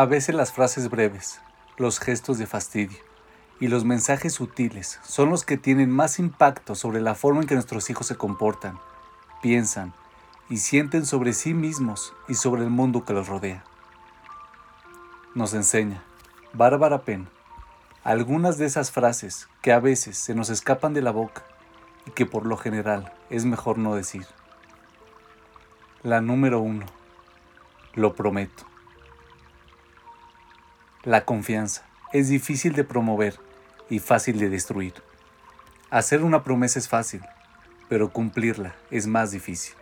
A veces las frases breves, los gestos de fastidio y los mensajes sutiles son los que tienen más impacto sobre la forma en que nuestros hijos se comportan, piensan y sienten sobre sí mismos y sobre el mundo que los rodea. Nos enseña Bárbara Penn algunas de esas frases que a veces se nos escapan de la boca y que por lo general es mejor no decir. La número uno. Lo prometo. La confianza es difícil de promover y fácil de destruir. Hacer una promesa es fácil, pero cumplirla es más difícil.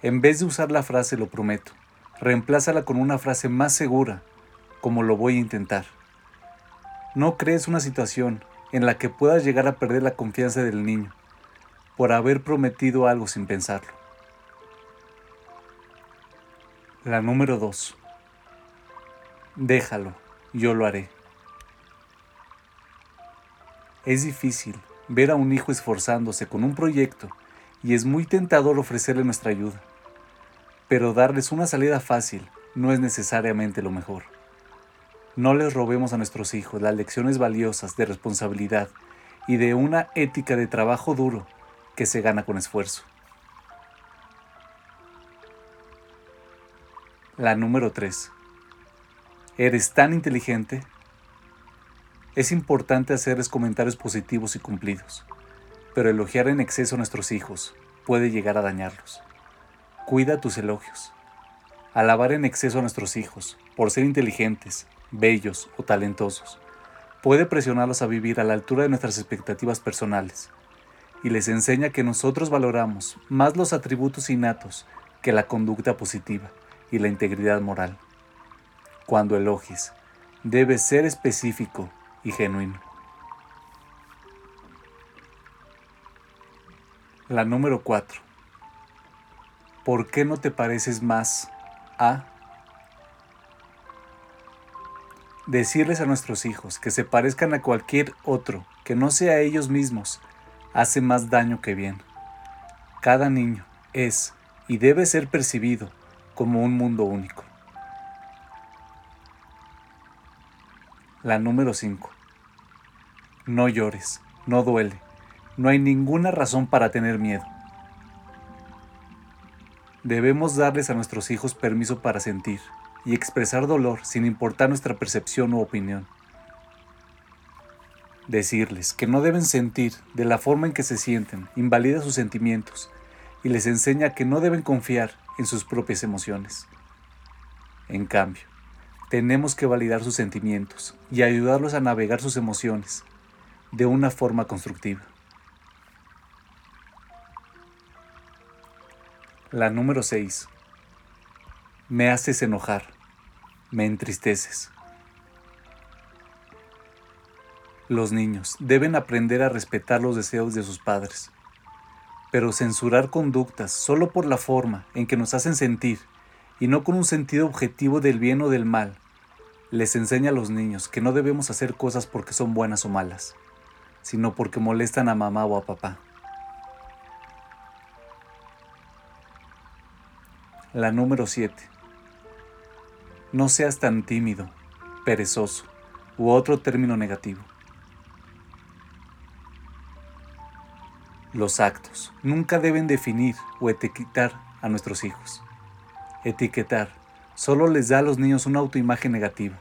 En vez de usar la frase lo prometo, reemplázala con una frase más segura, como lo voy a intentar. No crees una situación en la que puedas llegar a perder la confianza del niño por haber prometido algo sin pensarlo. La número 2. Déjalo, yo lo haré. Es difícil ver a un hijo esforzándose con un proyecto y es muy tentador ofrecerle nuestra ayuda, pero darles una salida fácil no es necesariamente lo mejor. No les robemos a nuestros hijos las lecciones valiosas de responsabilidad y de una ética de trabajo duro que se gana con esfuerzo. La número 3. ¿Eres tan inteligente? Es importante hacerles comentarios positivos y cumplidos, pero elogiar en exceso a nuestros hijos puede llegar a dañarlos. Cuida tus elogios. Alabar en exceso a nuestros hijos por ser inteligentes, bellos o talentosos puede presionarlos a vivir a la altura de nuestras expectativas personales y les enseña que nosotros valoramos más los atributos innatos que la conducta positiva y la integridad moral cuando elogies, debe ser específico y genuino. La número 4. ¿Por qué no te pareces más a Decirles a nuestros hijos que se parezcan a cualquier otro que no sea ellos mismos hace más daño que bien. Cada niño es y debe ser percibido como un mundo único. La número 5. No llores, no duele, no hay ninguna razón para tener miedo. Debemos darles a nuestros hijos permiso para sentir y expresar dolor sin importar nuestra percepción u opinión. Decirles que no deben sentir de la forma en que se sienten invalida sus sentimientos y les enseña que no deben confiar en sus propias emociones. En cambio, tenemos que validar sus sentimientos y ayudarlos a navegar sus emociones de una forma constructiva. La número 6. Me haces enojar, me entristeces. Los niños deben aprender a respetar los deseos de sus padres, pero censurar conductas solo por la forma en que nos hacen sentir y no con un sentido objetivo del bien o del mal les enseña a los niños que no debemos hacer cosas porque son buenas o malas, sino porque molestan a mamá o a papá. La número 7. No seas tan tímido, perezoso u otro término negativo. Los actos nunca deben definir o etiquetar a nuestros hijos. Etiquetar solo les da a los niños una autoimagen negativa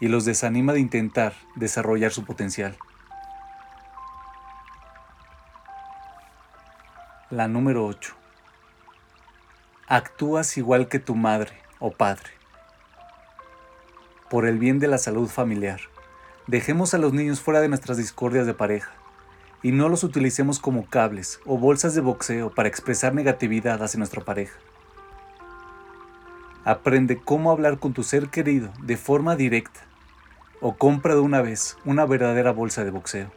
y los desanima de intentar desarrollar su potencial. La número 8. Actúas igual que tu madre o padre. Por el bien de la salud familiar, dejemos a los niños fuera de nuestras discordias de pareja y no los utilicemos como cables o bolsas de boxeo para expresar negatividad hacia nuestra pareja. Aprende cómo hablar con tu ser querido de forma directa o compra de una vez una verdadera bolsa de boxeo.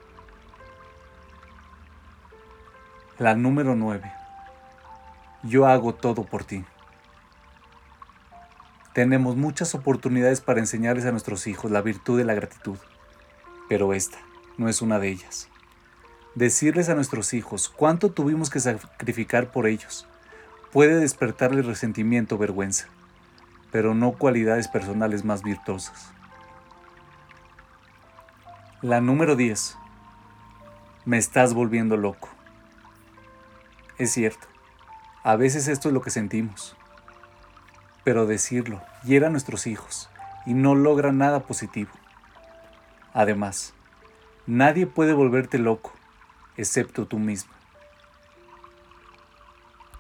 La número 9. Yo hago todo por ti. Tenemos muchas oportunidades para enseñarles a nuestros hijos la virtud de la gratitud, pero esta no es una de ellas. Decirles a nuestros hijos cuánto tuvimos que sacrificar por ellos puede despertarles resentimiento o vergüenza pero no cualidades personales más virtuosas. La número 10. Me estás volviendo loco. Es cierto, a veces esto es lo que sentimos, pero decirlo hiera a nuestros hijos y no logra nada positivo. Además, nadie puede volverte loco excepto tú mismo.